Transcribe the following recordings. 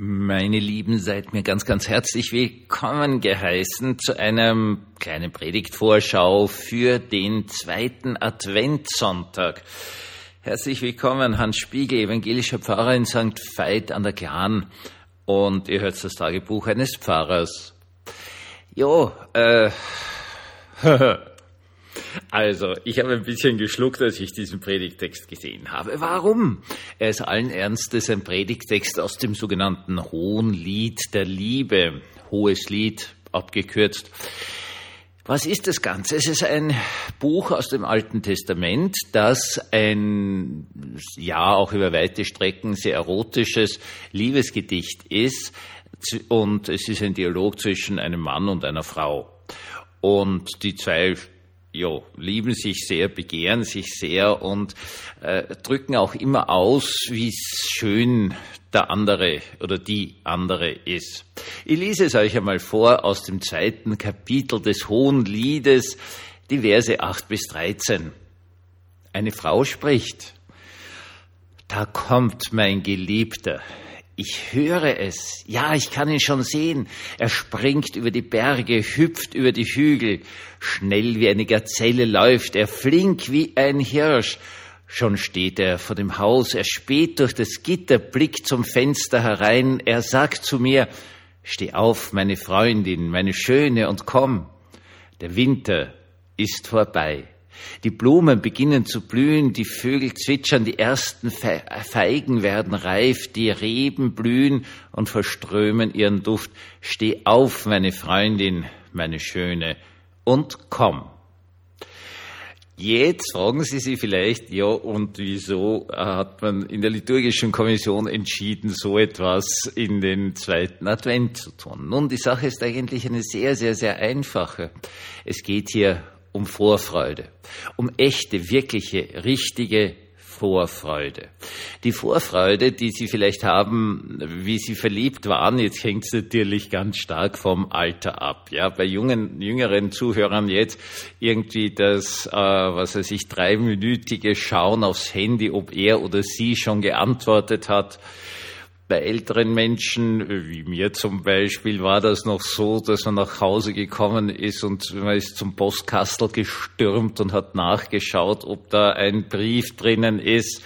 Meine Lieben, seid mir ganz, ganz herzlich willkommen geheißen zu einem kleinen Predigtvorschau für den zweiten Adventssonntag. Herzlich willkommen, Hans Spiegel, evangelischer Pfarrer in St. Veit an der Glan. Und ihr hört das Tagebuch eines Pfarrers. Jo, äh, Also, ich habe ein bisschen geschluckt, als ich diesen Predigtext gesehen habe. Warum? Er ist allen Ernstes ein Predigtext aus dem sogenannten Hohen Lied der Liebe. Hohes Lied, abgekürzt. Was ist das Ganze? Es ist ein Buch aus dem Alten Testament, das ein, ja, auch über weite Strecken sehr erotisches Liebesgedicht ist. Und es ist ein Dialog zwischen einem Mann und einer Frau. Und die zwei ja, lieben sich sehr, begehren sich sehr und äh, drücken auch immer aus, wie schön der andere oder die andere ist. Ich lese es euch einmal vor aus dem zweiten Kapitel des Hohen Liedes, die Verse 8 bis 13. Eine Frau spricht, da kommt mein Geliebter, ich höre es. Ja, ich kann ihn schon sehen. Er springt über die Berge, hüpft über die Hügel. Schnell wie eine Gazelle läuft er, flink wie ein Hirsch. Schon steht er vor dem Haus, er späht durch das Gitter, blickt zum Fenster herein. Er sagt zu mir, Steh auf, meine Freundin, meine Schöne, und komm. Der Winter ist vorbei. Die Blumen beginnen zu blühen, die Vögel zwitschern, die ersten Feigen werden reif, die Reben blühen und verströmen ihren Duft. Steh auf, meine Freundin, meine Schöne, und komm. Jetzt fragen Sie sich vielleicht, ja, und wieso hat man in der liturgischen Kommission entschieden, so etwas in den zweiten Advent zu tun? Nun, die Sache ist eigentlich eine sehr, sehr, sehr einfache. Es geht hier um Vorfreude, um echte, wirkliche, richtige Vorfreude. Die Vorfreude, die Sie vielleicht haben, wie Sie verliebt waren, jetzt hängt es natürlich ganz stark vom Alter ab. Ja, bei jungen, jüngeren Zuhörern jetzt irgendwie das, äh, was weiß ich, dreiminütige Schauen aufs Handy, ob er oder sie schon geantwortet hat bei älteren Menschen, wie mir zum Beispiel, war das noch so, dass man nach Hause gekommen ist und man ist zum Postkastel gestürmt und hat nachgeschaut, ob da ein Brief drinnen ist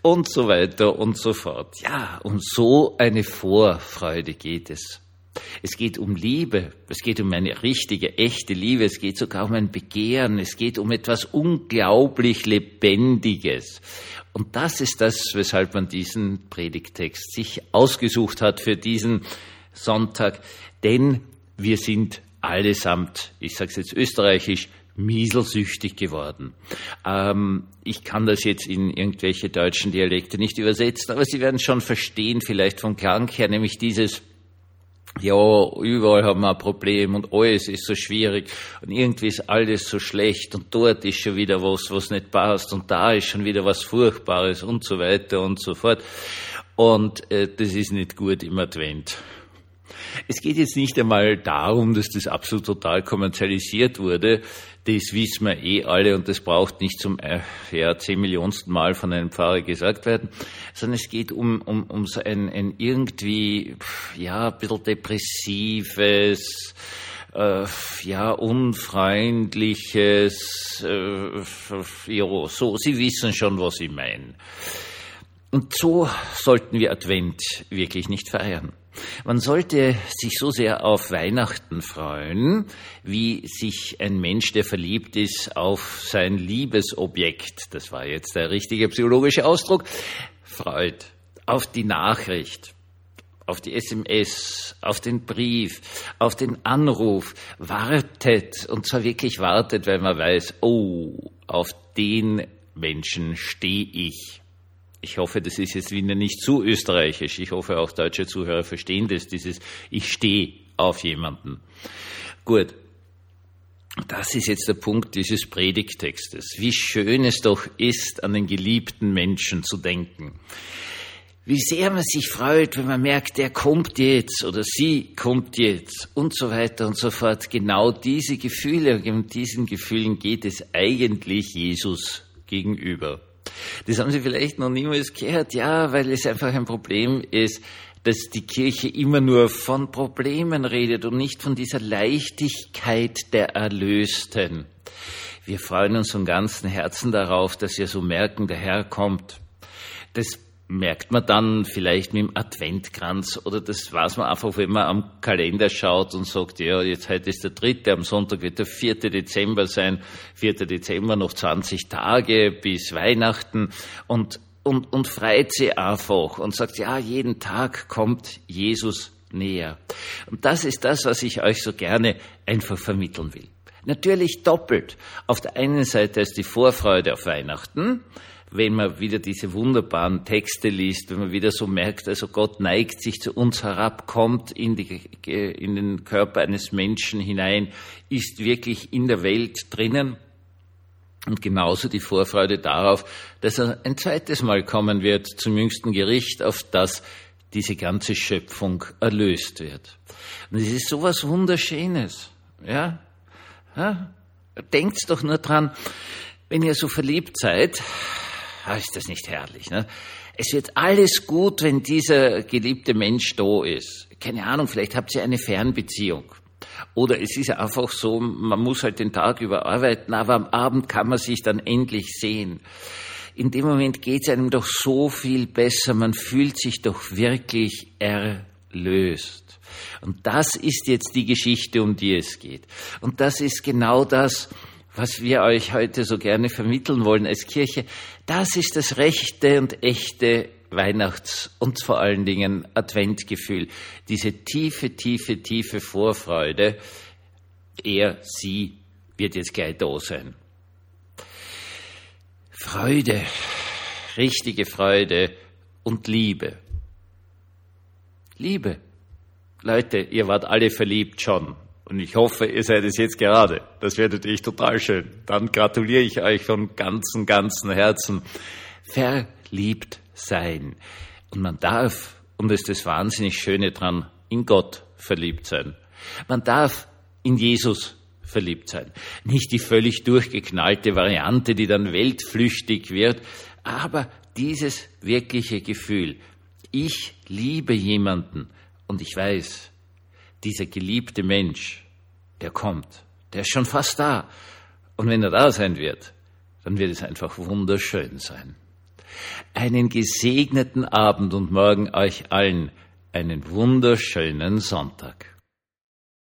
und so weiter und so fort. Ja, um so eine Vorfreude geht es. Es geht um Liebe, es geht um eine richtige, echte Liebe, es geht sogar um ein Begehren, es geht um etwas unglaublich Lebendiges. Und das ist das, weshalb man diesen Predigtext sich ausgesucht hat für diesen Sonntag. Denn wir sind allesamt, ich sage es jetzt österreichisch, mieselsüchtig geworden. Ähm, ich kann das jetzt in irgendwelche deutschen Dialekte nicht übersetzen, aber Sie werden schon verstehen, vielleicht vom Klang her, nämlich dieses ja, überall haben wir ein Problem und alles ist so schwierig und irgendwie ist alles so schlecht und dort ist schon wieder was, was nicht passt und da ist schon wieder was Furchtbares und so weiter und so fort. Und äh, das ist nicht gut im Advent. Es geht jetzt nicht einmal darum, dass das absolut total kommerzialisiert wurde. Das wissen wir eh alle und das braucht nicht zum äh, ja, zehn Millionsten Mal von einem Pfarrer gesagt werden, sondern es geht um, um, um so ein, ein irgendwie, ja, ein bisschen depressives, äh, ja, unfreundliches, äh, so, Sie wissen schon, was ich meine. Und so sollten wir Advent wirklich nicht feiern. Man sollte sich so sehr auf Weihnachten freuen, wie sich ein Mensch, der verliebt ist, auf sein Liebesobjekt, das war jetzt der richtige psychologische Ausdruck, freut. Auf die Nachricht, auf die SMS, auf den Brief, auf den Anruf, wartet, und zwar wirklich wartet, weil man weiß, oh, auf den Menschen stehe ich. Ich hoffe, das ist jetzt wieder nicht zu österreichisch. Ich hoffe, auch deutsche Zuhörer verstehen das, dieses Ich stehe auf jemanden. Gut. Das ist jetzt der Punkt dieses Predigtextes. Wie schön es doch ist, an den geliebten Menschen zu denken. Wie sehr man sich freut, wenn man merkt, er kommt jetzt oder sie kommt jetzt und so weiter und so fort. Genau diese Gefühle, um diesen Gefühlen geht es eigentlich Jesus gegenüber. Das haben Sie vielleicht noch niemals gehört, ja, weil es einfach ein Problem ist, dass die Kirche immer nur von Problemen redet und nicht von dieser Leichtigkeit der Erlösten. Wir freuen uns von ganzem Herzen darauf, dass wir so merken, der Herr kommt. Das merkt man dann vielleicht mit dem Adventkranz oder das weiß man einfach, wenn man am Kalender schaut und sagt, ja, jetzt heute ist der dritte, am Sonntag wird der vierte Dezember sein, vierter Dezember noch 20 Tage bis Weihnachten und, und, und freut sie einfach und sagt, ja, jeden Tag kommt Jesus näher. Und das ist das, was ich euch so gerne einfach vermitteln will. Natürlich doppelt. Auf der einen Seite ist die Vorfreude auf Weihnachten, wenn man wieder diese wunderbaren Texte liest, wenn man wieder so merkt, also Gott neigt sich zu uns herab, kommt in, die, in den Körper eines Menschen hinein, ist wirklich in der Welt drinnen. Und genauso die Vorfreude darauf, dass er ein zweites Mal kommen wird zum jüngsten Gericht, auf das diese ganze Schöpfung erlöst wird. Und es ist sowas Wunderschönes, ja. Ja? Denkt doch nur dran, wenn ihr so verliebt seid, ist das nicht herrlich. Ne? Es wird alles gut, wenn dieser geliebte Mensch da ist. Keine Ahnung, vielleicht habt ihr eine Fernbeziehung. Oder es ist einfach so, man muss halt den Tag über arbeiten, aber am Abend kann man sich dann endlich sehen. In dem Moment geht es einem doch so viel besser, man fühlt sich doch wirklich erlöst. Und das ist jetzt die Geschichte, um die es geht. Und das ist genau das, was wir euch heute so gerne vermitteln wollen als Kirche. Das ist das rechte und echte Weihnachts- und vor allen Dingen Adventgefühl. Diese tiefe, tiefe, tiefe Vorfreude. Er, sie wird jetzt gleich da sein. Freude, richtige Freude und Liebe. Liebe. Leute, ihr wart alle verliebt schon. Und ich hoffe, ihr seid es jetzt gerade. Das wäre natürlich total schön. Dann gratuliere ich euch von ganzem, ganzem Herzen. Verliebt sein. Und man darf, und das ist das wahnsinnig Schöne dran, in Gott verliebt sein. Man darf in Jesus verliebt sein. Nicht die völlig durchgeknallte Variante, die dann weltflüchtig wird, aber dieses wirkliche Gefühl. Ich liebe jemanden, und ich weiß, dieser geliebte Mensch, der kommt, der ist schon fast da. Und wenn er da sein wird, dann wird es einfach wunderschön sein. Einen gesegneten Abend und morgen euch allen einen wunderschönen Sonntag.